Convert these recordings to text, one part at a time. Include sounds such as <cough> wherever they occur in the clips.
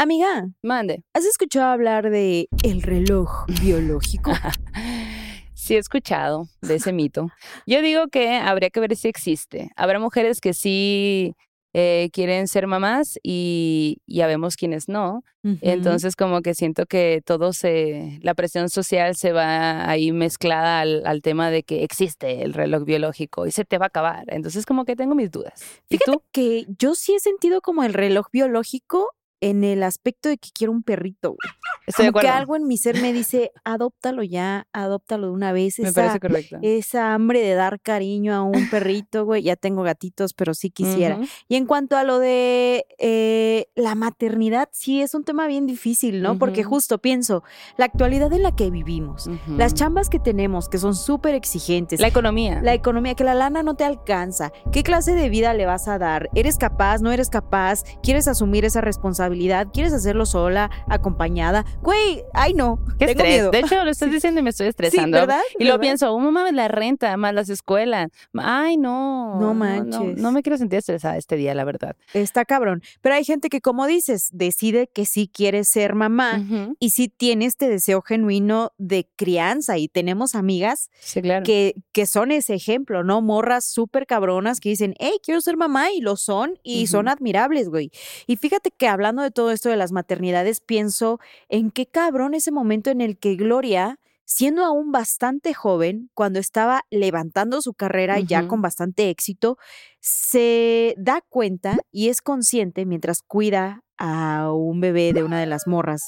Amiga, Mande. ¿has escuchado hablar de el reloj biológico? <laughs> Sí he escuchado de ese mito. Yo digo que habría que ver si existe. Habrá mujeres que sí eh, quieren ser mamás y ya vemos quienes no. Entonces como que siento que todo se, la presión social se va ahí mezclada al, al tema de que existe el reloj biológico y se te va a acabar. Entonces como que tengo mis dudas. ¿Y tú? que yo sí he sentido como el reloj biológico en el aspecto de que quiero un perrito. güey. Estoy de que algo en mi ser me dice, adóptalo ya, adóptalo de una vez. Me Esa, parece correcto. esa hambre de dar cariño a un perrito, güey. Ya tengo gatitos, pero sí quisiera. Y en cuanto a lo de eh, la maternidad, sí es un tema bien difícil, ¿no? Porque justo pienso, la actualidad en la que vivimos, las chambas que tenemos, que son súper exigentes, La economía. la economía, que la lana no te alcanza. ¿Qué clase de vida le vas a dar? ¿Eres capaz? ¿No eres capaz? ¿Quieres asumir esa responsabilidad? ¿Quieres hacerlo sola, acompañada? Güey, ay no. Qué tengo estrés. miedo. De hecho, lo estás diciendo y me estoy sí, estresando. ¿verdad? Y lo pienso, oh, mamá, la renta, más las escuelas. Ay, no. No No, manches. no me quiero sentir estresada este día, la verdad. Está cabrón. Pero hay gente que, como dices, decide que sí quiere ser mamá y sí tiene este deseo genuino de crianza. Y tenemos amigas Sí, claro. que, que son ese ejemplo, ¿no? Morras súper cabronas que dicen, hey, quiero ser mamá y lo son y son admirables, güey. Y fíjate que hablando de todo esto de las maternidades, pienso en qué cabrón ese momento en el que Gloria, siendo aún bastante joven, cuando estaba levantando su carrera ya con bastante éxito, se da cuenta y es consciente mientras cuida a un bebé de una de las morras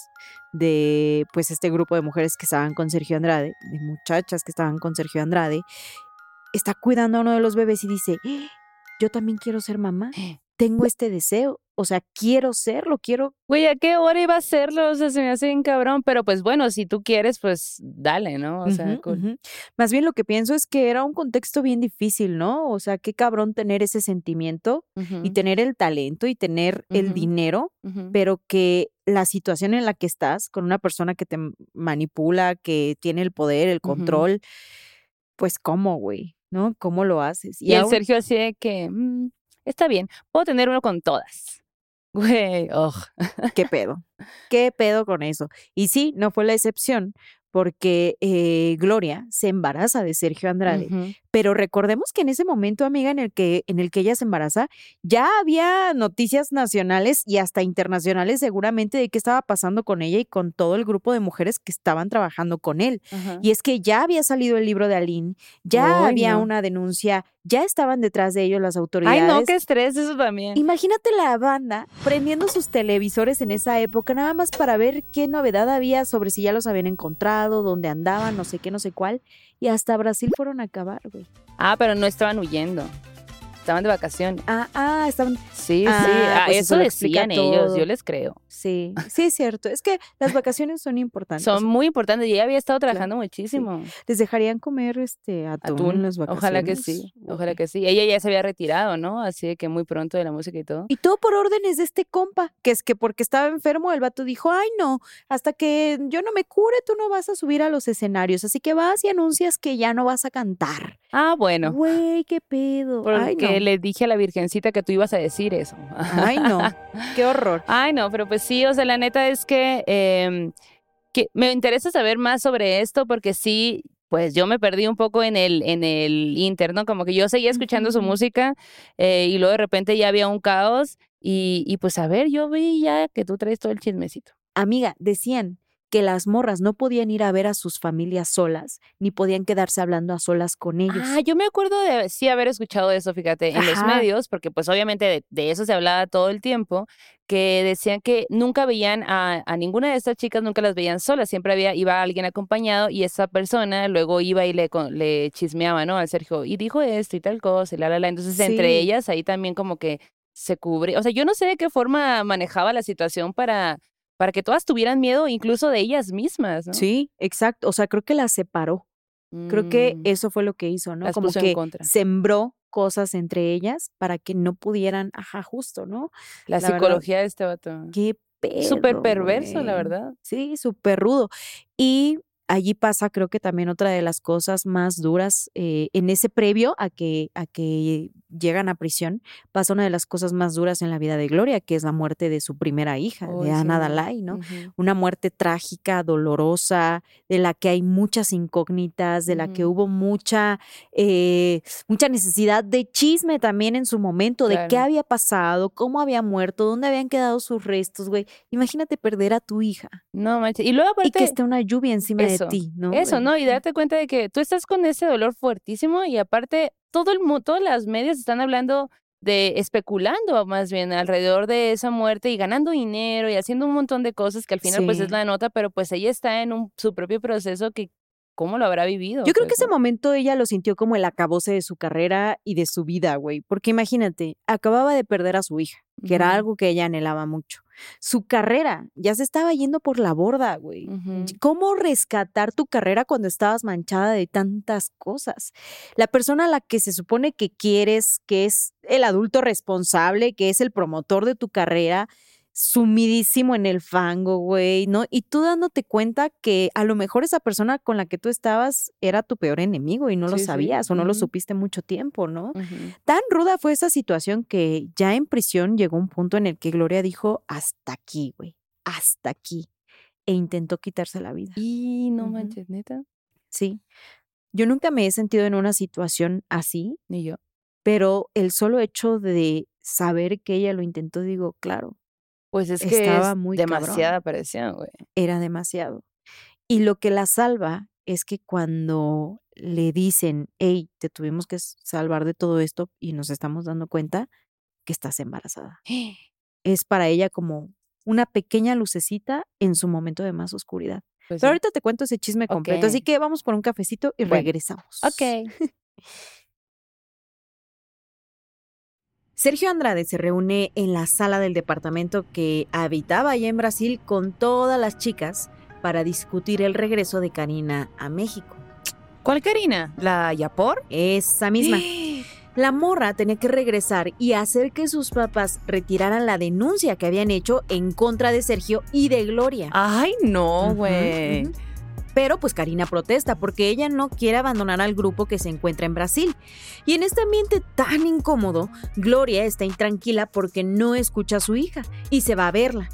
de pues este grupo de mujeres que estaban con Sergio Andrade, de muchachas que estaban con Sergio Andrade, está cuidando a uno de los bebés y dice, "¡Ah! yo también quiero ser mamá, tengo este deseo, o sea, quiero serlo, quiero... Güey, ¿a qué hora iba a hacerlo? O sea, se me hace bien cabrón. Pero pues bueno, si tú quieres, pues dale, ¿no? O sea, cool. Más bien lo que pienso es que era un contexto bien difícil, ¿no? O sea, qué cabrón tener ese sentimiento y tener el talento y tener el dinero, pero que la situación en la que estás con una persona que te manipula, que tiene el poder, el control, pues cómo, güey, ¿no? ¿Cómo lo haces? Y el aún- Sergio así de que, "Mm, está bien, puedo tener uno con todas. <laughs> Güey, ugh. ¿Qué pedo? ¿Qué pedo con eso? Y sí, no fue la excepción, porque eh, Gloria se embaraza de Sergio Andrade. Pero recordemos que en ese momento, amiga, en el que, en el que ella se embaraza, ya había noticias nacionales y hasta internacionales seguramente de qué estaba pasando con ella y con todo el grupo de mujeres que estaban trabajando con él. Ajá. Y es que ya había salido el libro de Aline, ya Ay, había no. una denuncia, ya estaban detrás de ellos las autoridades. Ay, no, qué estrés eso también. Imagínate la banda prendiendo sus televisores en esa época, nada más para ver qué novedad había sobre si ya los habían encontrado, dónde andaban, no sé qué, no sé cuál. Y hasta Brasil fueron a acabar, güey. Ah, pero no estaban huyendo. Estaban de vacaciones. Ah, ah, estaban. Sí, sí. Ah, ah, pues eso eso decían ellos, yo les creo. Sí, <laughs> sí, es cierto. Es que las vacaciones son importantes. Son muy importantes y ella había estado trabajando muchísimo. Les dejarían comer este atún, en las vacaciones. Ojalá que sí, ojalá que sí. Ella ya se había retirado, ¿no? Así de que muy pronto de la música y todo. Y todo por órdenes de este compa, que es que porque estaba enfermo, el vato dijo, ay no, hasta que yo no me cure, tú no vas a subir a los escenarios, así que vas y anuncias que ya no vas a cantar. Ah, bueno. Güey, qué pedo. Ay Porque no. le dije a la virgencita que tú ibas a decir eso. Ay no, qué horror. <laughs> Ay, no, pero pues sí, o sea, la neta es que, em, que me interesa saber más sobre esto porque sí, pues yo me perdí un poco en el, en el inter, ¿no? Como que yo seguía escuchando su música eh, y luego de repente ya había un caos y, y pues a ver, yo vi ya que tú traes todo el chismecito. Amiga, decían que las morras no podían ir a ver a sus familias solas, ni podían quedarse hablando a solas con ellos. Ah, yo me acuerdo de sí haber escuchado eso, fíjate, en los medios, porque pues obviamente de, de eso se hablaba todo el tiempo, que decían que nunca veían a, a ninguna de estas chicas, nunca las veían solas, siempre había, iba alguien acompañado y esa persona luego iba y le, con- le chismeaba, ¿no? Al Sergio, y dijo esto y tal cosa, y la, la, la. Entonces, entre ellas ahí también como que se cubre, o sea, yo no sé de qué forma manejaba la situación para, para que todas tuvieran miedo incluso de ellas mismas, ¿no? Sí, exacto. O sea, creo que las separó. Creo que Mm. eso fue lo que hizo, ¿no? Las Como que contra. sembró cosas entre ellas para que no pudieran, ajá, justo, ¿no? La, la verdad, psicología de este vato. Qué pedo. Súper perverso, la verdad. Sí, súper rudo. Y allí pasa, creo que también otra de las cosas más duras eh, en ese previo a que, a que llegan a prisión, pasa una de las cosas más duras en la vida de Gloria, que es la muerte de su primera hija, de Ana. Dalai, ¿no? Una muerte trágica, dolorosa, de la que hay muchas incógnitas, de la que hubo mucha, eh, mucha necesidad de chisme también en su momento, de qué había pasado, cómo había muerto, dónde habían quedado sus restos, güey. Imagínate perder a tu hija No manches. Y luego y que aparte, esté una lluvia encima eso, de ti, ¿no? eso? ¿no? Y darte cuenta de que tú estás con ese dolor fuertísimo y aparte todo el mundo, todas las medios están hablando de especulando más bien alrededor de esa muerte y ganando dinero y haciendo un montón de cosas que al final pues es la nota, pero pues ella está en un, su propio proceso que cómo lo habrá vivido. Yo creo que pues, ese ¿no? momento ella lo sintió como el acabose de su carrera y de su vida, güey. Porque imagínate, acababa de perder a su hija, que era algo que ella anhelaba mucho. Su carrera ya se estaba yendo por la borda, güey. ¿Cómo rescatar tu carrera cuando estabas manchada de tantas cosas? La persona a la que se supone que quieres, que es el adulto responsable, que es el promotor de tu carrera, sumidísimo en el fango, güey, ¿no? Y tú dándote cuenta que a lo mejor esa persona con la que tú estabas era tu peor enemigo y no lo sí, sabías o no lo supiste mucho tiempo, ¿no? Tan ruda fue esa situación que ya en prisión llegó un punto en el que Gloria dijo, hasta aquí, güey, hasta aquí. E intentó quitarse la vida. Y no manches, neta, Sí. Yo nunca me he sentido en una situación así, ni yo. pero el solo hecho de saber que ella lo intentó, digo, claro, Pues es que Estaba es muy cabrón. demasiada presión, güey. era demasiado. Y lo que la salva es que cuando le dicen, hey, te tuvimos que salvar de todo esto y nos estamos dando cuenta que estás embarazada. <gasps> Es para ella como una pequeña lucecita en su momento de más oscuridad. Pues Pero sí. ahorita te cuento ese chisme completo, así que vamos por un cafecito y Bueno. regresamos. Ok. <laughs> Sergio Andrade se reúne en la sala del departamento que habitaba allá en Brasil con todas las chicas para discutir el regreso de Karina a México. ¿Cuál Karina? ¿La Yapor? Esa misma. <gasps> La morra tenía que regresar y hacer que sus papás retiraran la denuncia que habían hecho en contra de Sergio y de Gloria. Ay, no, güey. Pero pues Karina protesta porque ella no quiere abandonar al grupo que se encuentra en Brasil. Y en este ambiente tan incómodo, Gloria está intranquila porque no escucha a su hija y se va a verla.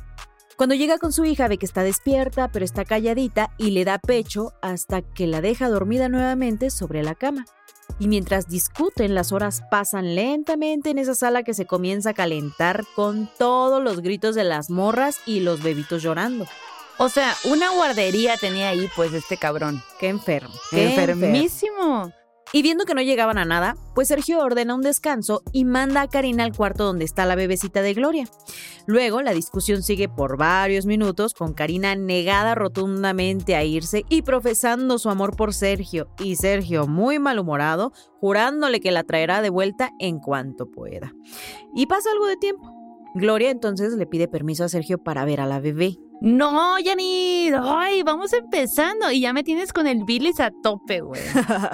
Cuando llega con su hija ve que está despierta pero está calladita y le da pecho hasta que la deja dormida nuevamente sobre la cama. Y mientras discuten, las horas pasan lentamente en esa sala que se comienza a calentar con todos los gritos de las morras y los bebitos llorando. O sea, una guardería tenía ahí, pues, este cabrón. Qué enfermo. qué Enfermísimo. Y viendo que no llegaban a nada, pues Sergio ordena un descanso y manda a Karina al cuarto donde está la bebecita de Gloria. Luego la discusión sigue por varios minutos con Karina negada rotundamente a irse y profesando su amor por Sergio y Sergio muy malhumorado, jurándole que la traerá de vuelta en cuanto pueda. Y pasa algo de tiempo. Gloria entonces le pide permiso a Sergio para ver a la bebé. No, Yanni. Ay, vamos empezando. Y ya me tienes con el bilis a tope, güey.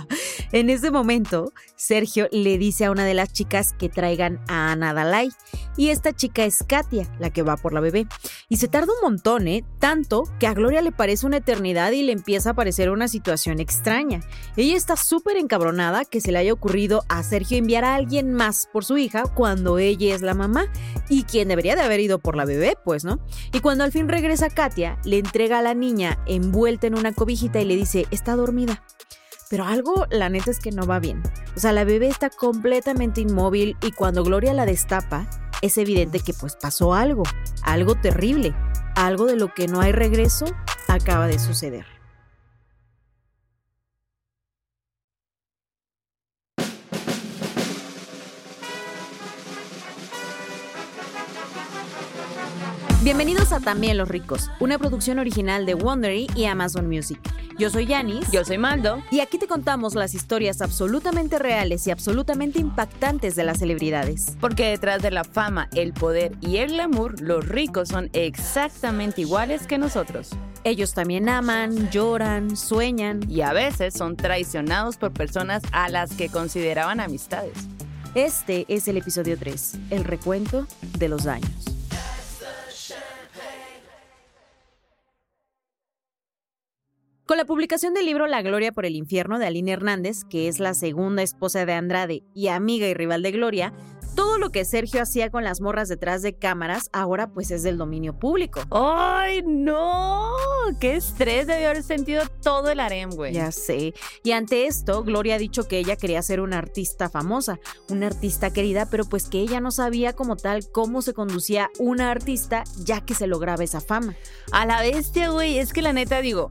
<laughs> en ese momento, Sergio le dice a una de las chicas que traigan a Ana Dalai. Y esta chica es Katia, la que va por la bebé. Y se tarda un montón, ¿eh? Tanto que a Gloria le parece una eternidad y le empieza a parecer una situación extraña. Ella está súper encabronada que se le haya ocurrido a Sergio enviar a alguien más por su hija cuando ella es la mamá y quien debería de haber ido por la bebé, pues, ¿no? Y cuando al fin regresa Katia, le entrega a la niña envuelta en una cobijita y le dice, está dormida. Pero algo, la neta es que no va bien. O sea, la bebé está completamente inmóvil y cuando Gloria la destapa, es evidente que pues pasó algo, algo terrible, algo de lo que no hay regreso acaba de suceder. Bienvenidos a También los ricos, una producción original de Wondery y Amazon Music. Yo soy Yanis. Yo soy Maldo. Y aquí te contamos las historias absolutamente reales y absolutamente impactantes de las celebridades. Porque detrás de la fama, el poder y el glamour, los ricos son exactamente iguales que nosotros. Ellos también aman, lloran, sueñan. Y a veces son traicionados por personas a las que consideraban amistades. Este es el episodio 3, el recuento de los daños. Con la publicación del libro La Gloria por el Infierno de Aline Hernández, que es la segunda esposa de Andrade y amiga y rival de Gloria, todo lo que Sergio hacía con las morras detrás de cámaras ahora pues es del dominio público. ¡Ay, no! ¡Qué estrés debió haber sentido todo el harem, güey! Ya sé. Y ante esto, Gloria ha dicho que ella quería ser una artista famosa, una artista querida, pero pues que ella no sabía como tal cómo se conducía una artista ya que se lograba esa fama. A la bestia, güey. Es que la neta digo,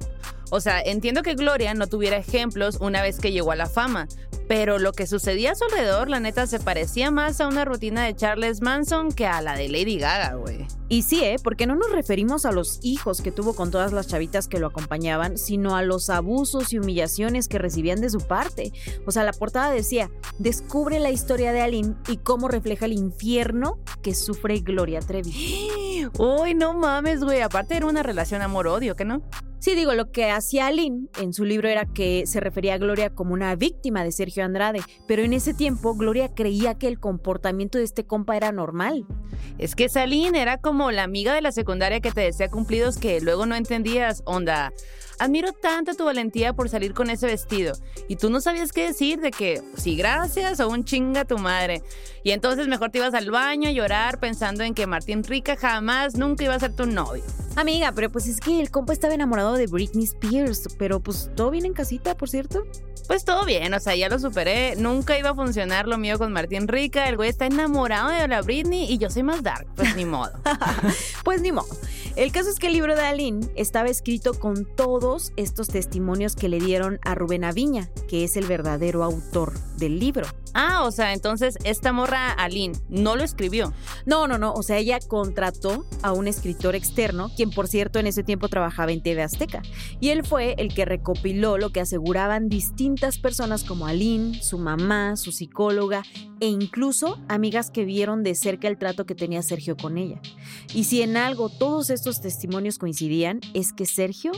o sea, entiendo que Gloria no tuviera ejemplos una vez que llegó a la fama, pero lo que sucedía a su alrededor, la neta, se parecía más a una rutina de Charles Manson que a la de Lady Gaga, güey. Y sí, ¿eh? Porque no nos referimos a los hijos que tuvo con todas las chavitas que lo acompañaban, sino a los abusos y humillaciones que recibían de su parte. O sea, la portada decía, descubre la historia de Aline y cómo refleja el infierno que sufre Gloria Trevi. <gasps> <gasps> <gasps> Uy, no mames, güey. Aparte era una relación amor-odio, ¿qué no? Sí, digo, lo que hacía Aline en su libro era que se refería a Gloria como una víctima de Sergio Andrade, pero en ese tiempo Gloria creía que el comportamiento de este compa era normal. Es que Aline era como la amiga de la secundaria que te decía cumplidos que luego no entendías, onda. Admiro tanto tu valentía por salir con ese vestido. Y tú no sabías qué decir de que sí, gracias o un chinga tu madre. Y entonces mejor te ibas al baño a llorar pensando en que Martín Rica jamás nunca iba a ser tu novio. Amiga, pero pues es que el compa estaba enamorado de Britney Spears, pero pues todo bien en casita, por cierto. Pues todo bien, o sea, ya lo superé. Nunca iba a funcionar lo mío con Martín Rica. El güey está enamorado de la Britney y yo soy más dark. Pues ni modo. <laughs> pues ni modo. El caso es que el libro de Aline estaba escrito con todos estos testimonios que le dieron a Rubén Aviña, que es el verdadero autor del libro. Ah, o sea, entonces esta morra Aline no lo escribió. No, no, no. O sea, ella contrató a un escritor externo, quien por cierto en ese tiempo trabajaba en TV Azteca. Y él fue el que recopiló lo que aseguraban distintas personas como Aline, su mamá, su psicóloga e incluso amigas que vieron de cerca el trato que tenía Sergio con ella. Y si en algo todos estos testimonios coincidían, es que Sergio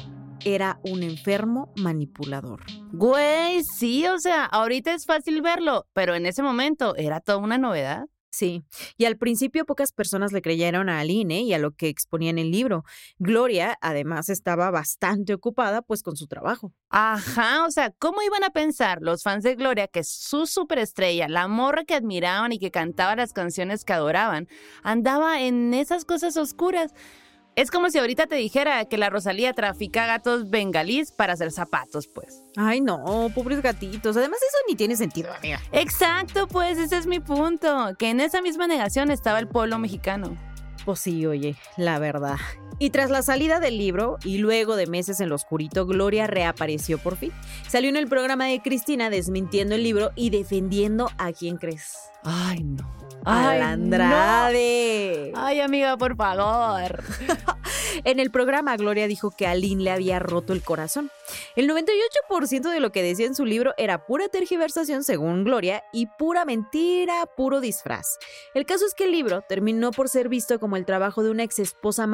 era un enfermo manipulador. Güey, sí, o sea, ahorita es fácil verlo, pero en ese momento era toda una novedad. Sí, y al principio pocas personas le creyeron a Aline y a lo que exponía en el libro. Gloria, además, estaba bastante ocupada pues con su trabajo. Ajá, o sea, ¿cómo iban a pensar los fans de Gloria que su superestrella, la morra que admiraban y que cantaba las canciones que adoraban, andaba en esas cosas oscuras? Es como si ahorita te dijera que la Rosalía trafica gatos bengalís para hacer zapatos, pues. Ay, no, pobres gatitos. Además, eso ni tiene sentido, amiga. Exacto, pues ese es mi punto. Que en esa misma negación estaba el pueblo mexicano. Pues sí, oye, la verdad. Y tras la salida del libro y luego de meses en lo oscurito, Gloria reapareció por fin. Salió en el programa de Cristina desmintiendo el libro y defendiendo a quién crees. Ay, no. Ay, Andrade. Ay, amiga, por favor. <laughs> en el programa, Gloria dijo que Aline le había roto el corazón. El 98% de lo que decía en su libro era pura tergiversación, según Gloria, y pura mentira, puro disfraz. El caso es que el libro terminó por ser visto como el trabajo de una ex esposa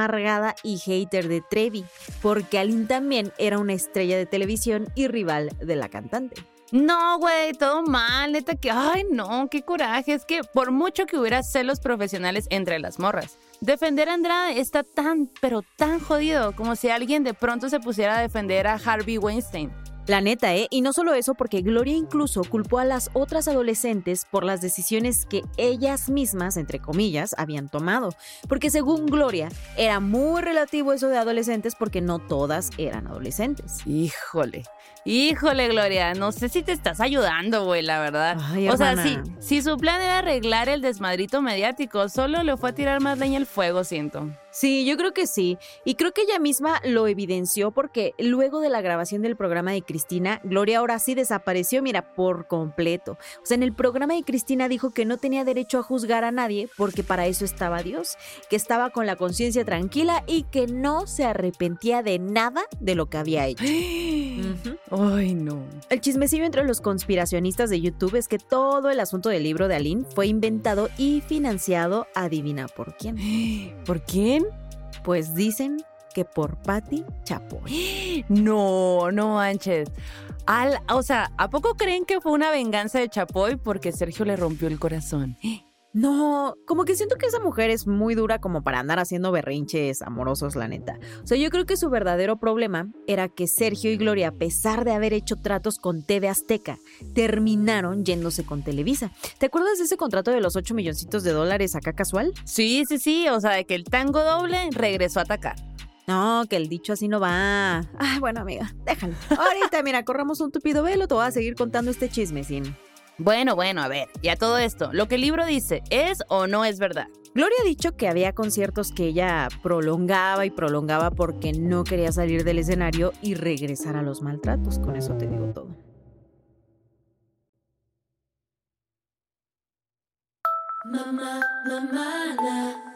y hater de Trevi, porque Aline también era una estrella de televisión y rival de la cantante. No, güey, todo mal, neta que, ay, no, qué coraje. Es que por mucho que hubiera celos profesionales entre las morras, defender a Andrade está tan, pero tan jodido como si alguien de pronto se pusiera a defender a Harvey Weinstein. La neta, ¿eh? Y no solo eso, porque Gloria incluso culpó a las otras adolescentes por las decisiones que ellas mismas, entre comillas, habían tomado. Porque según Gloria, era muy relativo eso de adolescentes porque no todas eran adolescentes. Híjole. Híjole, Gloria, no sé si te estás ayudando, güey, la verdad. o sea, sí, si su plan era arreglar el desmadrito mediático, solo le fue a tirar más leña al fuego, siento. Sí, yo creo que sí. Y creo que ella misma lo evidenció porque luego de la grabación del programa de Cristina, Gloria ahora sí desapareció, mira, por completo. O sea, en el programa de Cristina dijo que no tenía derecho a juzgar a nadie porque para eso estaba Dios, que estaba con la conciencia tranquila y que no se arrepentía de nada de lo que había hecho. <gasps> Ay, no. El chismecillo entre los conspiracionistas de YouTube es que todo el asunto del libro de Aline fue inventado y financiado, adivina por quién. <gasps> ¿Por quién? Pues dicen que por Patty Chapoy. <gasps> No, no manches. Al, o sea, ¿a poco creen que fue una venganza de Chapoy porque Sergio le rompió el corazón? <gasps> No, como que siento que esa mujer es muy dura como para andar haciendo berrinches amorosos, la neta. O sea, yo creo que su verdadero problema era que Sergio y Gloria, a pesar de haber hecho tratos con TV Azteca, terminaron yéndose con Televisa. ¿Te acuerdas de ese contrato de los 8 milloncitos de dólares acá casual? Sí, sí, sí, o sea, de que el tango doble regresó a atacar. No, que el dicho así no va. Ah, bueno, amiga, déjalo. Ahorita, mira, corramos un tupido velo, te voy a seguir contando este chisme, sin. Bueno, bueno, a ver, ya todo esto, lo que el libro dice, ¿es o no es verdad? Gloria ha dicho que había conciertos que ella prolongaba y prolongaba porque no quería salir del escenario y regresar a los maltratos. Con eso te digo todo. Mamá, mamá,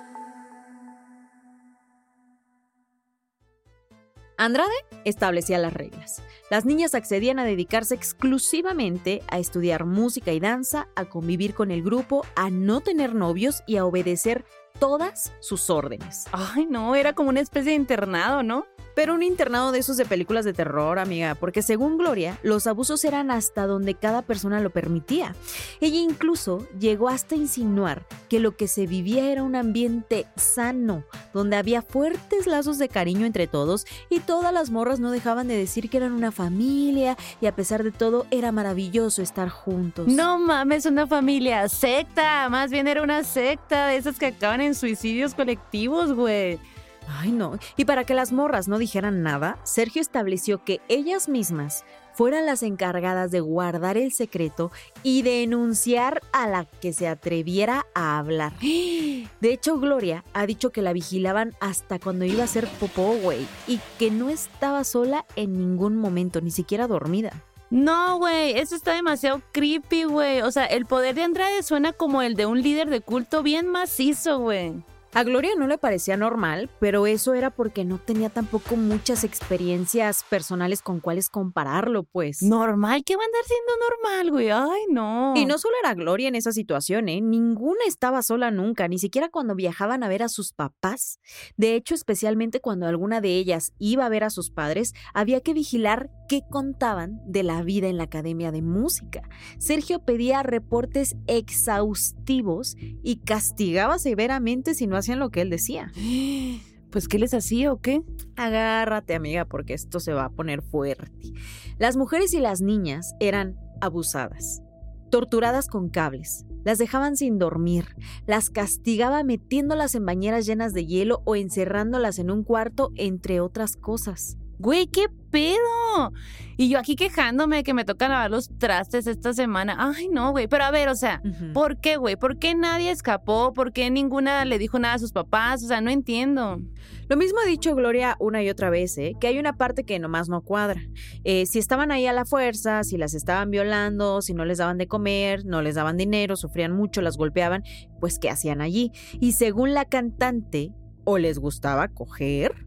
Andrade establecía las reglas. Las niñas accedían a dedicarse exclusivamente a estudiar música y danza, a convivir con el grupo, a no tener novios y a obedecer todas sus órdenes. Ay, no, era como una especie de internado, ¿no? Pero un internado de esos de películas de terror, amiga, porque según Gloria, los abusos eran hasta donde cada persona lo permitía. Ella incluso llegó hasta insinuar que lo que se vivía era un ambiente sano, donde había fuertes lazos de cariño entre todos y todas las morras no dejaban de decir que eran una familia y a pesar de todo era maravilloso estar juntos. No mames, una familia secta, más bien era una secta de esas que acaban en suicidios colectivos, güey. Ay, no. Y para que las morras no dijeran nada, Sergio estableció que ellas mismas fueran las encargadas de guardar el secreto y denunciar a la que se atreviera a hablar. De hecho, Gloria ha dicho que la vigilaban hasta cuando iba a hacer popó, güey, y que no estaba sola en ningún momento, ni siquiera dormida. No, güey, eso está demasiado creepy, güey. O sea, el poder de Andrade suena como el de un líder de culto bien macizo, güey. A Gloria no le parecía normal, pero eso era porque no tenía tampoco muchas experiencias personales con cuáles compararlo, pues. Normal, ¿qué va a andar siendo normal, güey? Ay, no. Y no solo era Gloria en esa situación, ¿eh? Ninguna estaba sola nunca, ni siquiera cuando viajaban a ver a sus papás. De hecho, especialmente cuando alguna de ellas iba a ver a sus padres, había que vigilar qué contaban de la vida en la Academia de Música. Sergio pedía reportes exhaustivos y castigaba severamente si no hacían lo que él decía. <gasps> Pues, ¿qué les hacía o qué? Agárrate, amiga, porque esto se va a poner fuerte. Las mujeres y las niñas eran abusadas, torturadas con cables, las dejaban sin dormir, las castigaba metiéndolas en bañeras llenas de hielo o encerrándolas en un cuarto, entre otras cosas. Güey, ¿qué pedo? Y yo aquí quejándome de que me toca lavar los trastes esta semana. Ay, no, güey. Pero a ver, o sea, ¿por qué, güey? ¿Por qué nadie escapó? ¿Por qué ninguna le dijo nada a sus papás? O sea, no entiendo. Lo mismo ha dicho Gloria una y otra vez, ¿eh? que hay una parte que nomás no cuadra. Eh, si estaban ahí a la fuerza, si las estaban violando, si no les daban de comer, no les daban dinero, sufrían mucho, las golpeaban, pues ¿qué hacían allí? Y según la cantante, o les gustaba coger,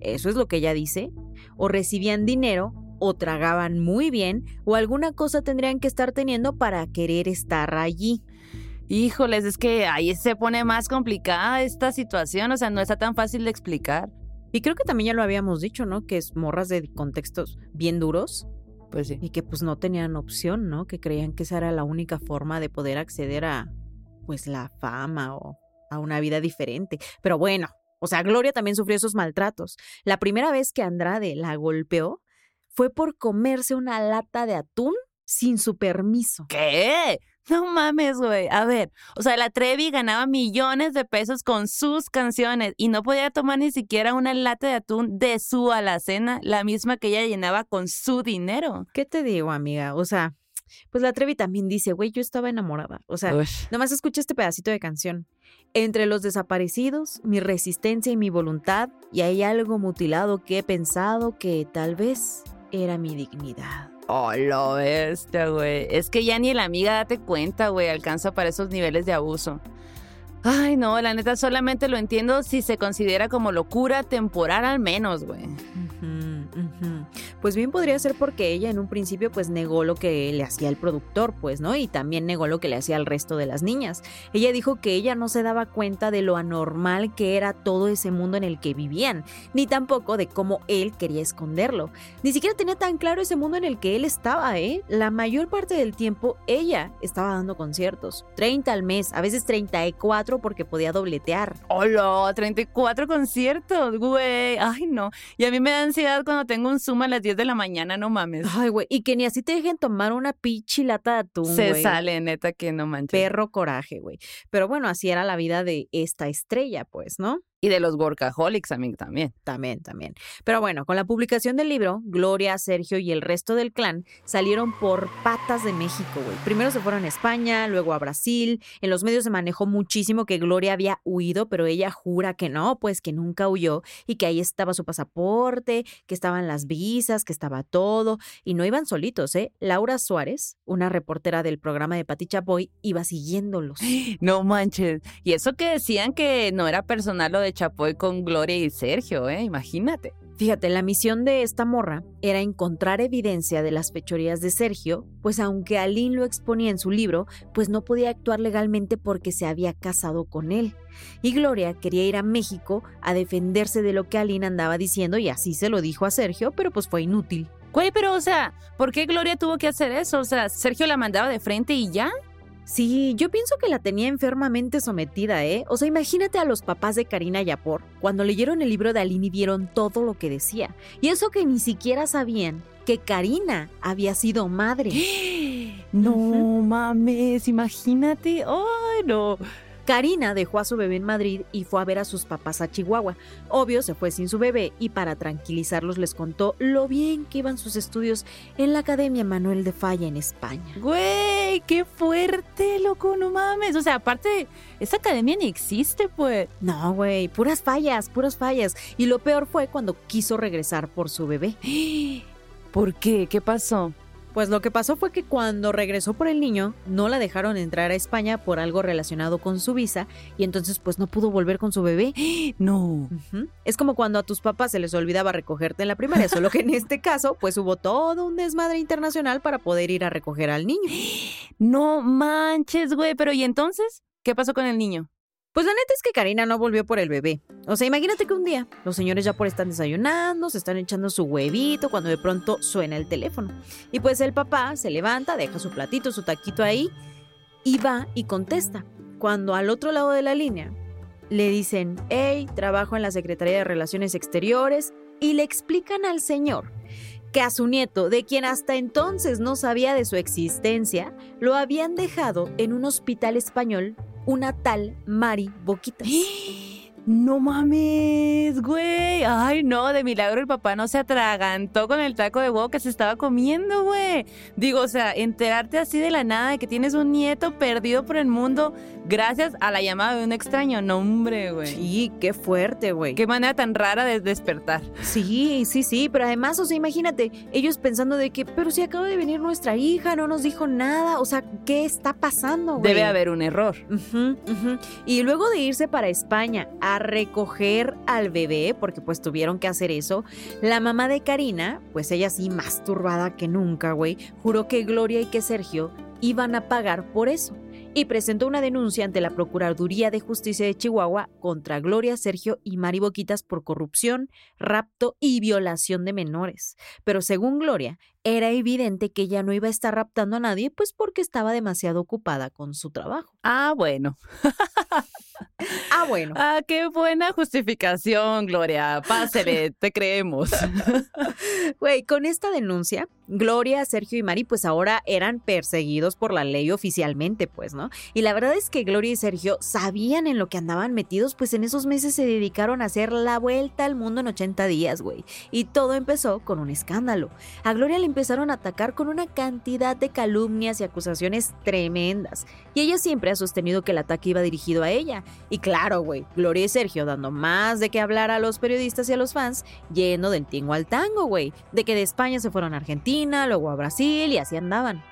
eso es lo que ella dice, o recibían dinero, o tragaban muy bien, o alguna cosa tendrían que estar teniendo para querer estar allí. Híjoles, es que ahí se pone más complicada esta situación, o sea, no está tan fácil de explicar. Y creo que también ya lo habíamos dicho, ¿no? Que es morras de contextos bien duros. Pues sí. Y que pues no tenían opción, ¿no? Que creían que esa era la única forma de poder acceder a pues la fama o a una vida diferente. Pero bueno, o sea, Gloria también sufrió esos maltratos. La primera vez que Andrade la golpeó fue por comerse una lata de atún sin su permiso. ¿Qué? No mames, güey. A ver, o sea, la Trevi ganaba millones de pesos con sus canciones y no podía tomar ni siquiera una lata de atún de su alacena, la misma que ella llenaba con su dinero. ¿Qué te digo, amiga? O sea, pues la Trevi también dice, güey, yo estaba enamorada. O sea, nomás escucha este pedacito de canción. Entre los desaparecidos, mi resistencia y mi voluntad, y hay algo mutilado que he pensado que tal vez era mi dignidad. Oh, lo bestia, güey. Es que ya ni la amiga, date cuenta, güey, alcanza para esos niveles de abuso. Ay, no, la neta solamente lo entiendo si se considera como locura temporal al menos, güey. Pues bien podría ser porque ella en un principio pues negó lo que le hacía el productor, pues, ¿no? Y también negó lo que le hacía al resto de las niñas. Ella dijo que ella no se daba cuenta de lo anormal que era todo ese mundo en el que vivían, ni tampoco de cómo él quería esconderlo. Ni siquiera tenía tan claro ese mundo en el que él estaba, ¿eh? La mayor parte del tiempo ella estaba dando conciertos, 30 al mes, a veces 34 porque podía dobletear. ¡Hola! 34 conciertos, güey. Ay, no. Y a mí me da ansiedad cuando tengo un Zoom a las 10 de la mañana, no mames. Ay, güey, y que ni así te dejen tomar una pichi lata de atún, Se sale, neta, que no manches. Perro coraje, güey. Pero bueno, así era la vida de esta estrella, pues, ¿no? Y de los workaholics a mí también. También, también. Pero bueno, con la publicación del libro, Gloria, Sergio y el resto del clan salieron por patas de México, güey. Primero se fueron a España, luego a Brasil. En los medios se manejó muchísimo que Gloria había huido, pero ella jura que no, pues que nunca huyó y que ahí estaba su pasaporte, que estaban las visas, que estaba todo. Y no iban solitos, ¿eh? Laura Suárez, una reportera del programa de Pati Chapoy, iba siguiéndolos. <gasps> No manches. Y eso que decían que no era personal lo de Chapoy con Gloria y Sergio, ¿eh? Imagínate. Fíjate, la misión de esta morra era encontrar evidencia de las fechorías de Sergio, pues aunque Aline lo exponía en su libro, pues no podía actuar legalmente porque se había casado con él. Y Gloria quería ir a México a defenderse de lo que Aline andaba diciendo y así se lo dijo a Sergio, pero pues fue inútil. Güey, pero o sea, ¿por qué Gloria tuvo que hacer eso? O sea, Sergio la mandaba de frente y ya. Sí, yo pienso que la tenía enfermamente sometida, ¿eh? O sea, imagínate a los papás de Karina Yapor cuando leyeron el libro de Aline y vieron todo lo que decía. Y eso que ni siquiera sabían que Karina había sido madre. <gasps> No mames, imagínate. Ay, no. Karina dejó a su bebé en Madrid y fue a ver a sus papás a Chihuahua. Obvio, se fue sin su bebé y para tranquilizarlos les contó lo bien que iban sus estudios en la Academia Manuel de Falla en España. Güey, qué fuerte, loco, no mames. O sea, aparte, esa academia ni existe, pues. No, güey, puras fallas, puras fallas. Y lo peor fue cuando quiso regresar por su bebé. <gasps> ¿Por qué? ¿Qué pasó? Pues lo que pasó fue que cuando regresó por el niño, no la dejaron entrar a España por algo relacionado con su visa y entonces pues no pudo volver con su bebé. <gasps> No. Es como cuando a tus papás se les olvidaba recogerte en la primaria, solo que en <laughs> este caso pues hubo todo un desmadre internacional para poder ir a recoger al niño. <gasps> No manches, güey. Pero ¿y entonces? ¿Qué pasó con el niño? Pues la neta es que Karina no volvió por el bebé. O sea, imagínate que un día los señores ya por están desayunando, se están echando su huevito cuando de pronto suena el teléfono. Y pues el papá se levanta, deja su platito, su taquito ahí y va y contesta. Cuando al otro lado de la línea le dicen, hey, trabajo en la Secretaría de Relaciones Exteriores y le explican al señor que a su nieto, de quien hasta entonces no sabía de su existencia, lo habían dejado en un hospital español una tal Mari Boquitas. <gasps> No mames, güey. Ay, no, de milagro el papá no se atragantó con el taco de huevo que se estaba comiendo, güey. Digo, o sea, enterarte así de la nada de que tienes un nieto perdido por el mundo gracias a la llamada de un extraño. No, hombre, güey. Sí, qué fuerte, güey. Qué manera tan rara de despertar. Sí, sí, sí, pero además, o sea, imagínate, ellos pensando de que, pero si acaba de venir nuestra hija, no nos dijo nada, o sea, ¿qué está pasando, güey? Debe haber un error. Y luego de irse para España a recoger al bebé, porque pues tuvieron que hacer eso, la mamá de Karina, pues ella sí más turbada que nunca, güey, juró que Gloria y que Sergio iban a pagar por eso. Y presentó una denuncia ante la Procuraduría de Justicia de Chihuahua contra Gloria, Sergio y Mari Boquitas por corrupción, rapto y violación de menores. Pero según Gloria, era evidente que ella no iba a estar raptando a nadie, pues porque estaba demasiado ocupada con su trabajo. Ah, bueno. <laughs> Ah, bueno. Ah, qué buena justificación, Gloria. Pásele, te creemos. <laughs> Güey, con esta denuncia, Gloria, Sergio y Mari pues ahora eran perseguidos por la ley oficialmente, pues, ¿no? Y la verdad es que Gloria y Sergio sabían en lo que andaban metidos, pues en esos meses se dedicaron a hacer la vuelta al mundo en 80 días, güey. Y todo empezó con un escándalo. A Gloria le empezaron a atacar con una cantidad de calumnias y acusaciones tremendas. Y ella siempre ha sostenido que el ataque iba dirigido a ella. Y claro, güey, Gloria y Sergio dando más de qué hablar a los periodistas y a los fans, yendo del tingo al tango, güey. De que de España se fueron a Argentina, luego a Brasil y así andaban.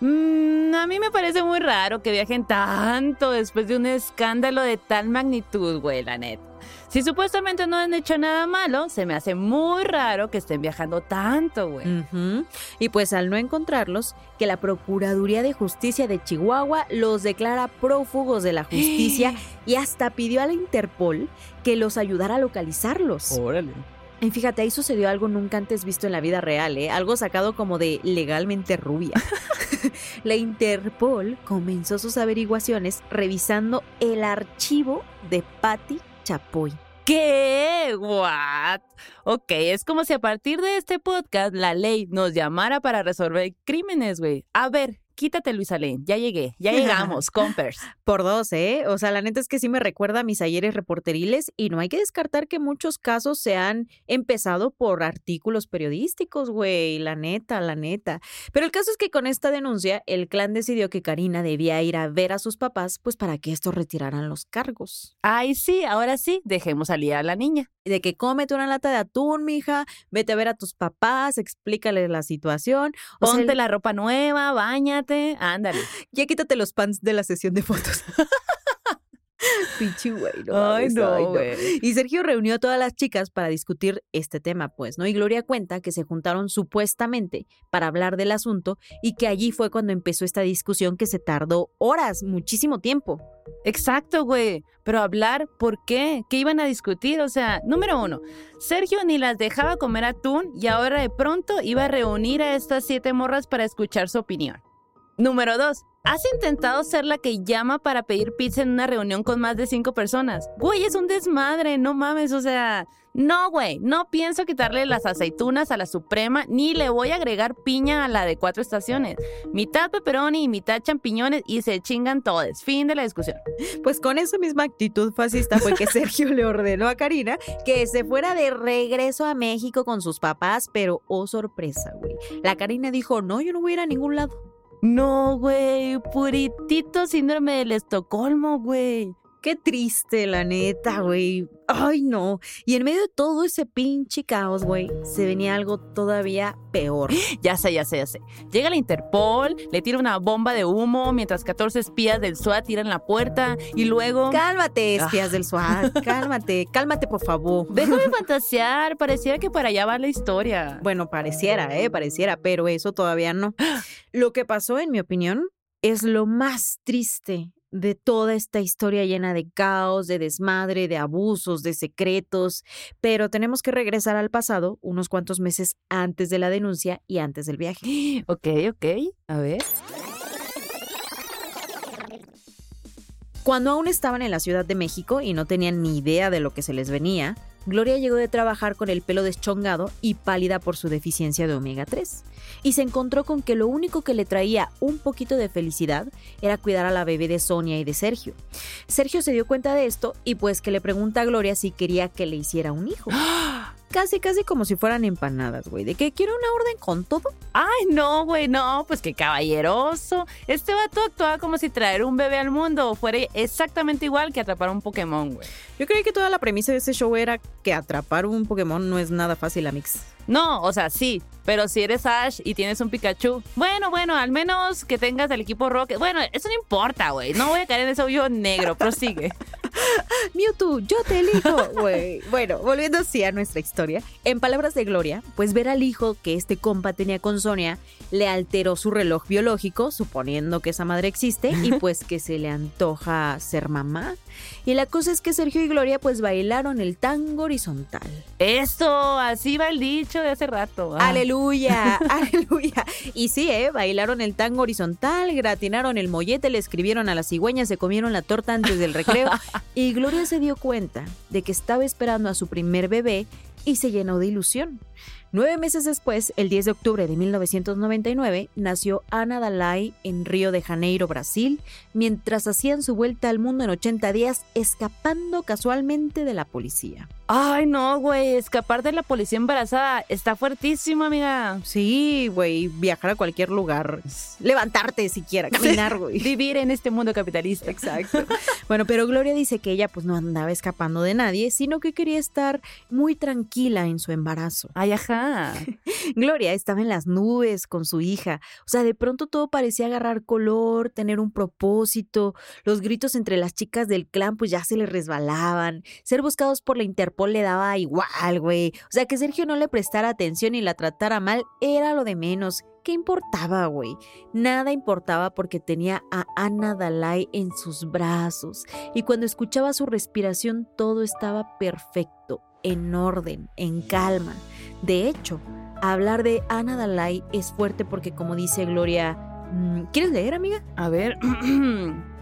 Mm, a mí me parece muy raro que viajen tanto después de un escándalo de tal magnitud, güey, la neta. Si supuestamente no han hecho nada malo, se me hace muy raro que estén viajando tanto, güey. Y pues al no encontrarlos, que la Procuraduría de Justicia de Chihuahua los declara prófugos de la justicia <gasps> y hasta pidió a la Interpol que los ayudara a localizarlos. Órale. Y fíjate, ahí sucedió algo nunca antes visto en la vida real, ¿eh? Algo sacado como de legalmente rubia. <laughs> la Interpol comenzó sus averiguaciones revisando el archivo de Patty Chapoy. ¿Qué? ¿What? Ok, es como si a partir de este podcast la ley nos llamara para resolver crímenes, güey. A ver, quítate Luis Alén, ya llegué, ya <laughs> llegamos, compers. Por dos, ¿eh? O sea, la neta es que sí me recuerda a mis ayeres reporteriles y no hay que descartar que muchos casos se han empezado por artículos periodísticos, güey, la neta, la neta. Pero el caso es que con esta denuncia, el clan decidió que Karina debía ir a ver a sus papás, pues para que estos retiraran los cargos. Ay, sí, ahora sí, dejemos salir a la niña. De que cómete una lata de atún, mija, vete a ver a tus papás, explícales la situación. O Ponte la ropa nueva, bañate, ándale. Ya quítate los pants de la sesión de fotos. <laughs> <laughs> Pinche güey, no, ay, no. güey. Y Sergio reunió a todas las chicas para discutir este tema, pues, ¿no? Y Gloria cuenta que se juntaron supuestamente para hablar del asunto y que allí fue cuando empezó esta discusión que se tardó horas, muchísimo tiempo. Exacto, güey. Pero hablar, ¿por qué? ¿Qué iban a discutir? O sea, número uno, Sergio ni las dejaba comer atún y ahora de pronto iba a reunir a estas siete morras para escuchar su opinión. Número dos, ¿has intentado ser la que llama para pedir pizza en una reunión con más de cinco personas? Güey, es un desmadre, no mames, o sea... No, güey, no pienso quitarle las aceitunas a la Suprema ni le voy a agregar piña a la de cuatro estaciones. Mitad pepperoni y mitad champiñones y se chingan todos. Fin de la discusión. Pues con esa misma actitud fascista fue que <laughs> Sergio le ordenó a Karina que se fuera de regreso a México con sus papás, pero oh sorpresa, güey. La Karina dijo, no, yo no voy a ir a ningún lado. No, güey, puritito síndrome del Estocolmo, güey. Qué triste, la neta, güey. Ay, no. Y en medio de todo ese pinche caos, güey, se venía algo todavía peor. <gasps> Ya sé, ya sé, ya sé. Llega la Interpol, le tira una bomba de humo mientras 14 espías del SWAT tiran la puerta y luego... Cálmate, espías del SWAT. <laughs> Cálmate, cálmate, por favor. Déjame <laughs> fantasear, pareciera que para allá va la historia. Bueno, pareciera, ¿eh? Pareciera, pero eso todavía no. <gasps> Lo que pasó, en mi opinión, es lo más triste de toda esta historia llena de caos, de desmadre, de abusos, de secretos, pero tenemos que regresar al pasado unos cuantos meses antes de la denuncia y antes del viaje. Ok, ok, a ver. Cuando aún estaban en la Ciudad de México y no tenían ni idea de lo que se les venía, Gloria llegó de trabajar con el pelo deschongado y pálida por su deficiencia de omega 3. Y se encontró con que lo único que le traía un poquito de felicidad era cuidar a la bebé de Sonia y de Sergio. Sergio se dio cuenta de esto y pues que le pregunta a Gloria si quería que le hiciera un hijo. <gasps> Casi, casi como si fueran empanadas, güey. ¿De que quiere una orden con todo? Ay, no, güey, no, pues qué caballeroso. Este vato actuaba como si traer un bebé al mundo fuera exactamente igual que atrapar un Pokémon, güey. Yo creí que toda la premisa de ese show era que atrapar un Pokémon no es nada fácil, Amix. No, o sea, sí, pero si eres Ash y tienes un Pikachu, bueno, bueno, al menos que tengas el equipo Rocket. Bueno, eso no importa, güey. No voy a caer en ese hoyo negro, prosigue. <laughs> Mewtwo, yo te elijo, güey. bueno, volviendo así a nuestra historia. En palabras de Gloria, pues ver al hijo que este compa tenía con Sonia le alteró su reloj biológico, suponiendo que esa madre existe, y pues que se le antoja ser mamá. Y la cosa es que Sergio y Gloria pues bailaron el tango horizontal. Esto, así va el dicho de hace rato. Ah. Aleluya, <laughs> aleluya. Y sí, ¿eh? Bailaron el tango horizontal, gratinaron el mollete, le escribieron a las cigüeñas, se comieron la torta antes del recreo. <laughs> y Gloria se dio cuenta de que estaba esperando a su primer bebé y se llenó de ilusión. Nueve meses después, el 10 de octubre de 1999, nació Ana Dalai en Río de Janeiro, Brasil, mientras hacían su vuelta al mundo en 80 días, escapando casualmente de la policía. Ay, no, güey, escapar de la policía embarazada está fuertísimo, amiga. Sí, güey, viajar a cualquier lugar, levantarte siquiera, caminar, güey. <laughs> Vivir en este mundo capitalista. Exacto. Bueno, pero Gloria dice que ella pues no andaba escapando de nadie, sino que quería estar muy tranquila en su embarazo. Ay, ajá. <laughs> Gloria estaba en las nubes con su hija. O sea, de pronto todo parecía agarrar color, tener un propósito. Los gritos entre las chicas del clan pues ya se le resbalaban. Ser buscados por la Le daba igual, güey. O sea, que Sergio no le prestara atención y la tratara mal era lo de menos. ¿Qué importaba, güey? Nada importaba porque tenía a Ana Dalai en sus brazos y cuando escuchaba su respiración todo estaba perfecto, en orden, en calma. De hecho, hablar de Ana Dalai es fuerte porque como dice Gloria, mm, ¿quieres leer, amiga? A ver. <clears throat>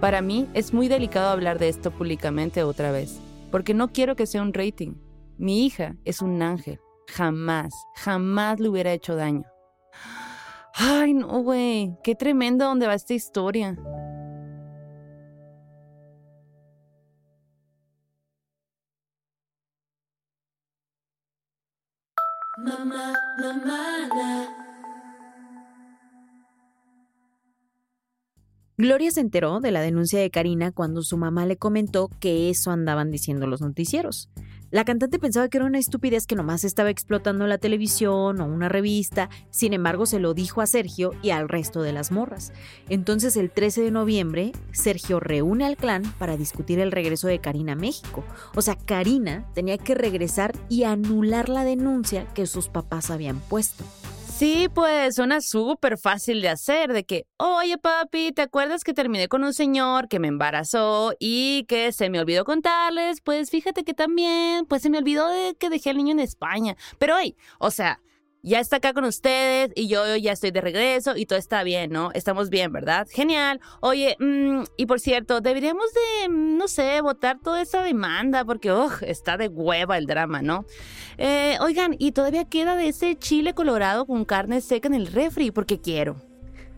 Para mí es muy delicado hablar de esto públicamente otra vez, porque no quiero que sea un rating. Mi hija es un ángel. Jamás, jamás le hubiera hecho daño. Ay, no, güey. Qué tremendo dónde va esta historia. Mamá, mamá, Gloria se enteró de la denuncia de Karina cuando su mamá le comentó que eso andaban diciendo los noticieros. La cantante pensaba que era una estupidez que nomás estaba explotando la televisión o una revista, sin embargo se lo dijo a Sergio y al resto de las morras. Entonces el 13 de noviembre, Sergio reúne al clan para discutir el regreso de Karina a México. O sea, Karina tenía que regresar y anular la denuncia que sus papás habían puesto. Sí, pues suena súper fácil de hacer, de que, oye papi, ¿te acuerdas que terminé con un señor que me embarazó y que se me olvidó contarles? Pues fíjate que también, pues se me olvidó de que dejé al niño en España. Pero, hey, o sea, ya está acá con ustedes y yo ya estoy de regreso y todo está bien, ¿no? Estamos bien, ¿verdad? Genial. Oye, mm, y por cierto, deberíamos de, mm, no sé, votar toda esa demanda porque, ugh, está de hueva el drama, ¿no? Eh, oigan, y todavía queda de ese chile colorado con carne seca en el refri porque quiero.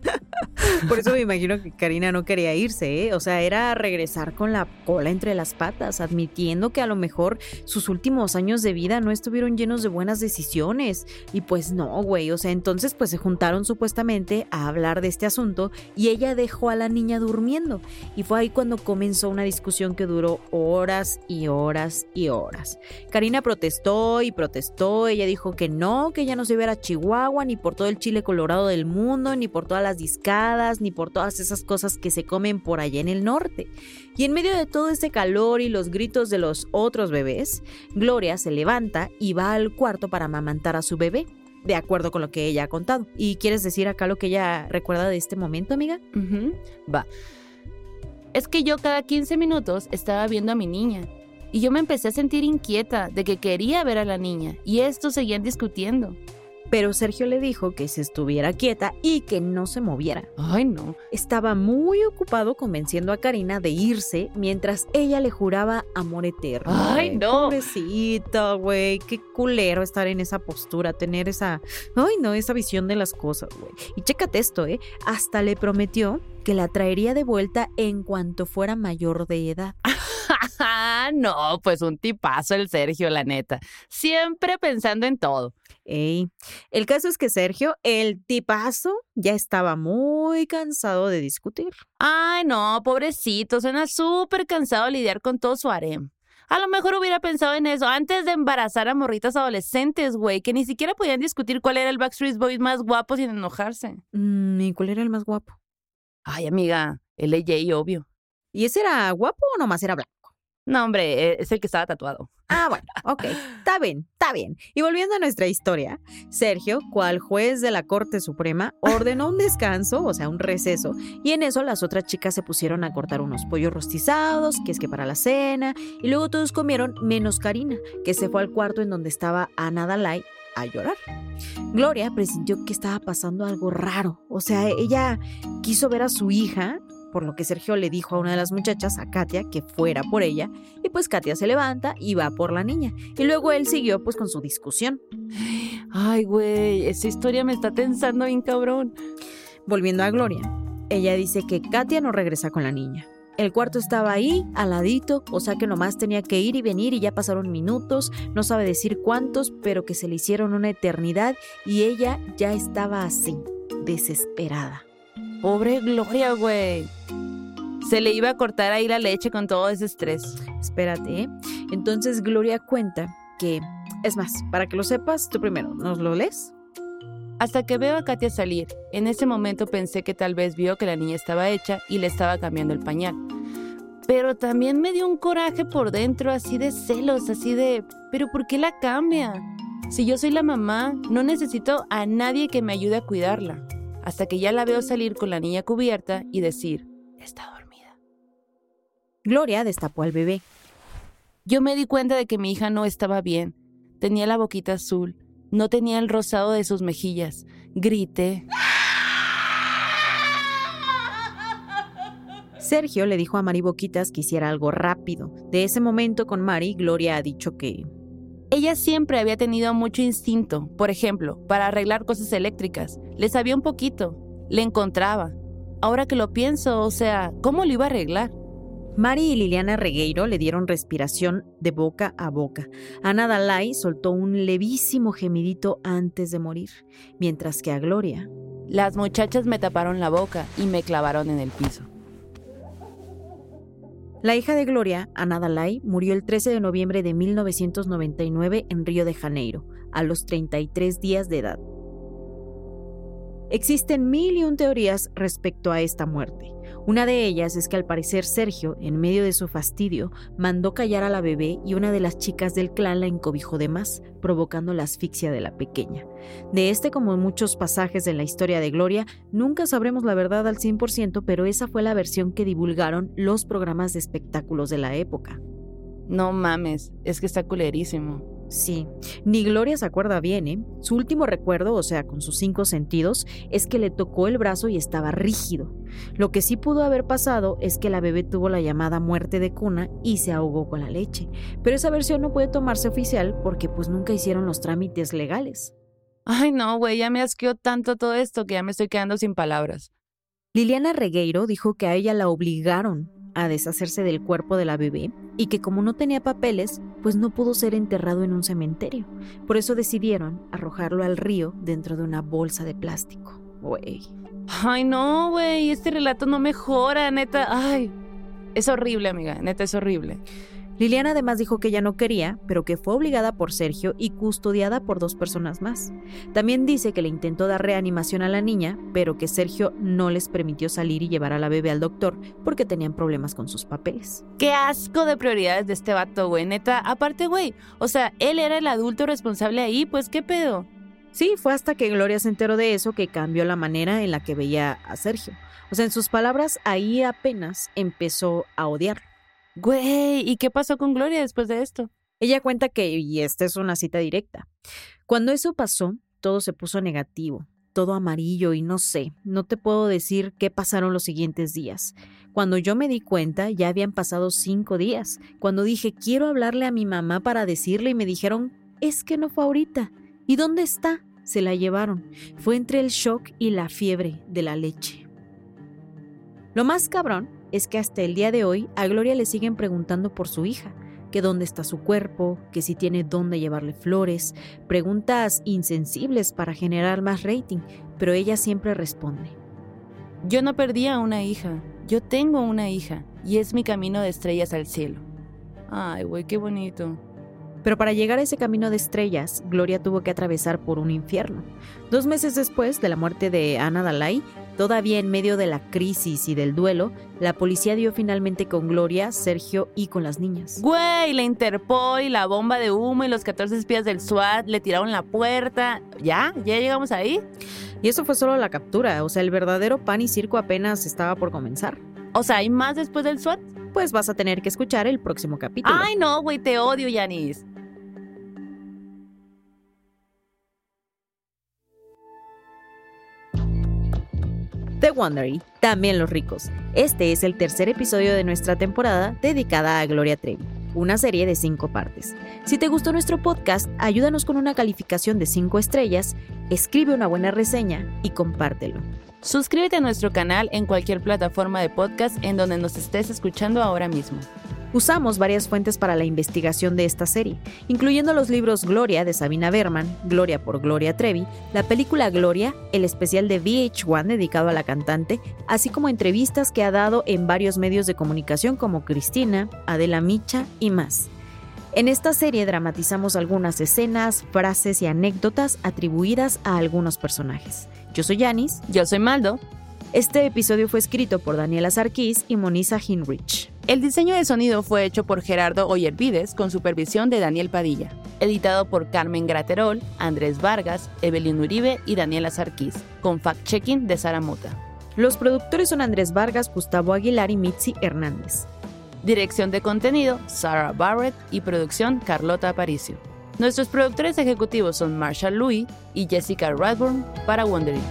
<laughs> Por eso me imagino que Karina no quería irse, ¿eh? O sea, era regresar con la cola entre las patas, admitiendo que a lo mejor sus últimos años de vida no estuvieron llenos de buenas decisiones. Y pues no, güey. O sea, entonces pues se juntaron supuestamente a hablar de este asunto y ella dejó a la niña durmiendo. Y fue ahí cuando comenzó una discusión que duró horas y horas y horas. Karina protestó y protestó. Ella dijo que no, que ella no se iba a Chihuahua ni por todo el chile colorado del mundo, ni por todas las discadas, ni por todas esas cosas que se comen por allá en el norte. Y en medio de todo ese calor y los gritos de los otros bebés, Gloria se levanta y va al cuarto para amamantar a su bebé, de acuerdo con lo que ella ha contado. ¿Y quieres decir acá lo que ella recuerda de este momento, amiga? Va. Es que yo cada 15 minutos estaba viendo a mi niña. Y yo me empecé a sentir inquieta de que quería ver a la niña. Y estos seguían discutiendo. Pero Sergio le dijo que se estuviera quieta y que no se moviera. Ay, no. Estaba muy ocupado convenciendo a Karina de irse mientras ella le juraba amor eterno. Ay, no. Pobrecita, güey. Qué culero estar en esa postura, tener esa. Ay, no, esa visión de las cosas, güey. Y chécate esto, ¿eh? Hasta le prometió que la traería de vuelta en cuanto fuera mayor de edad. <laughs> no, pues un tipazo el Sergio, la neta. Siempre pensando en todo. Ey. El caso es que Sergio, el tipazo, ya estaba muy cansado de discutir. Ay, no, pobrecito, suena súper cansado de lidiar con todo su harem. A lo mejor hubiera pensado en eso antes de embarazar a morritas adolescentes, güey, que ni siquiera podían discutir cuál era el Backstreet Boys más guapo sin enojarse. Mm, ¿Y cuál era el más guapo? Ay, amiga, el AJ, obvio. ¿Y ese era guapo o nomás era blanco? No, hombre, eh, es el que estaba tatuado. Ah, bueno, <laughs> ok, está bien, está bien. Y volviendo a nuestra historia, Sergio, cual juez de la Corte Suprema, ordenó un descanso, o sea, un receso, y en eso las otras chicas se pusieron a cortar unos pollos rostizados, que es que para la cena, y luego todos comieron menos Karina, que se fue al cuarto en donde estaba Ana Dalai a llorar. Gloria presintió que estaba pasando algo raro, o sea, ella quiso ver a su hija, por lo que Sergio le dijo a una de las muchachas, a Katia, que fuera por ella, y pues Katia se levanta y va por la niña. Y luego él siguió pues con su discusión. Ay, güey, esa historia me está tensando bien cabrón. Volviendo a Gloria, ella dice que Katia no regresa con la niña. El cuarto estaba ahí, al ladito, o sea que nomás tenía que ir y venir y ya pasaron minutos, no sabe decir cuántos, pero que se le hicieron una eternidad y ella ya estaba así, desesperada. Pobre Gloria, güey. Se le iba a cortar ahí la leche con todo ese estrés. Espérate, ¿eh? Entonces Gloria cuenta que, es más, para que lo sepas, tú primero, ¿nos lo lees? Hasta que veo a Katia salir. En ese momento pensé que tal vez vio que la niña estaba hecha y le estaba cambiando el pañal. Pero también me dio un coraje por dentro, así de celos, así de, ¿pero por qué la cambia? Si yo soy la mamá, no necesito a nadie que me ayude a cuidarla. Hasta que ya la veo salir con la niña cubierta y decir, está dormida. Gloria destapó al bebé. Yo me di cuenta de que mi hija no estaba bien. Tenía la boquita azul, no tenía el rosado de sus mejillas. Grité. Sergio le dijo a Mari Boquitas que hiciera algo rápido. De ese momento con Mari, Gloria ha dicho que... Ella siempre había tenido mucho instinto, por ejemplo, para arreglar cosas eléctricas. Le sabía un poquito, le encontraba. Ahora que lo pienso, o sea, ¿cómo lo iba a arreglar? Mari y Liliana Regueiro le dieron respiración de boca a boca. Ana Dalai soltó un levísimo gemidito antes de morir, mientras que a Gloria... Las muchachas me taparon la boca y me clavaron en el piso. La hija de Gloria, Ana Dalai, murió el 13 de noviembre de 1999 en Río de Janeiro, a los 33 días de edad. Existen mil y un teorías respecto a esta muerte. Una de ellas es que al parecer Sergio, en medio de su fastidio, mandó callar a la bebé y una de las chicas del clan la encobijó de más, provocando la asfixia de la pequeña. De este, como en muchos pasajes de la historia de Gloria, nunca sabremos la verdad al 100%, pero esa fue la versión que divulgaron los programas de espectáculos de la época. No mames, es que está culerísimo. Sí, ni Gloria se acuerda bien, ¿eh? Su último recuerdo, o sea, con sus cinco sentidos, es que le tocó el brazo y estaba rígido. Lo que sí pudo haber pasado es que la bebé tuvo la llamada muerte de cuna y se ahogó con la leche. Pero esa versión no puede tomarse oficial porque pues nunca hicieron los trámites legales. Ay, no, güey, ya me asqueó tanto todo esto que ya me estoy quedando sin palabras. Liliana Regueiro dijo que a ella la obligaron a deshacerse del cuerpo de la bebé y que como no tenía papeles, pues no pudo ser enterrado en un cementerio. Por eso decidieron arrojarlo al río dentro de una bolsa de plástico. Güey. Ay, no, güey, este relato no mejora, neta. Ay, es horrible, amiga, neta, es horrible. Liliana además dijo que ella no quería, pero que fue obligada por Sergio y custodiada por dos personas más. También dice que le intentó dar reanimación a la niña, pero que Sergio no les permitió salir y llevar a la bebé al doctor porque tenían problemas con sus papeles. Qué asco de prioridades de este vato, güey, neta. Aparte, güey, o sea, él era el adulto responsable ahí, pues qué pedo. Sí, fue hasta que Gloria se enteró de eso que cambió la manera en la que veía a Sergio. O sea, en sus palabras, ahí apenas empezó a odiarlo. Güey, ¿y qué pasó con Gloria después de esto? Ella cuenta que, y esta es una cita directa, cuando eso pasó, todo se puso negativo, todo amarillo y no sé, no te puedo decir qué pasaron los siguientes días. Cuando yo me di cuenta, ya habían pasado cinco días. Cuando dije, quiero hablarle a mi mamá para decirle y me dijeron, es que no fue ahorita. ¿Y dónde está? Se la llevaron. Fue entre el shock y la fiebre de la leche. Lo más cabrón es que hasta el día de hoy a Gloria le siguen preguntando por su hija, que dónde está su cuerpo, que si tiene dónde llevarle flores, preguntas insensibles para generar más rating, pero ella siempre responde. Yo no perdí a una hija, yo tengo una hija y es mi camino de estrellas al cielo. Ay, güey, qué bonito. Pero para llegar a ese camino de estrellas, Gloria tuvo que atravesar por un infierno. Dos meses después de la muerte de Ana Dalai, todavía en medio de la crisis y del duelo, la policía dio finalmente con Gloria, Sergio y con las niñas. Güey, la Interpol y la bomba de humo y los 14 espías del SWAT le tiraron la puerta. ¿Ya? ¿Ya llegamos ahí? Y eso fue solo la captura, o sea, el verdadero pan y circo apenas estaba por comenzar. O sea, ¿hay más después del SWAT? Pues vas a tener que escuchar el próximo capítulo. Ay, no, güey, te odio, Yanis. The Wondery, también los ricos. Este es el tercer episodio de nuestra temporada dedicada a Gloria Trevi. una serie de cinco partes. Si te gustó nuestro podcast, ayúdanos con una calificación de cinco estrellas, escribe una buena reseña y compártelo. Suscríbete a nuestro canal en cualquier plataforma de podcast en donde nos estés escuchando ahora mismo. Usamos varias fuentes para la investigación de esta serie, incluyendo los libros Gloria de Sabina Berman, Gloria por Gloria Trevi, la película Gloria, el especial de VH1 dedicado a la cantante, así como entrevistas que ha dado en varios medios de comunicación como Cristina, Adela Micha y más. En esta serie dramatizamos algunas escenas, frases y anécdotas atribuidas a algunos personajes. Yo soy Yanis. Yo soy Maldo. Este episodio fue escrito por Daniela Sarkis y Monisa Hinrich. El diseño de sonido fue hecho por Gerardo Oyervides con supervisión de Daniel Padilla. Editado por Carmen Graterol, Andrés Vargas, Evelyn Uribe y Daniela Sarkis, con fact-checking de Sara Mota. Los productores son Andrés Vargas, Gustavo Aguilar y Mitzi Hernández. Dirección de contenido, Sarah Barrett y producción, Carlota Aparicio. Nuestros productores ejecutivos son Marshall Louis y Jessica Radburn para Wondering.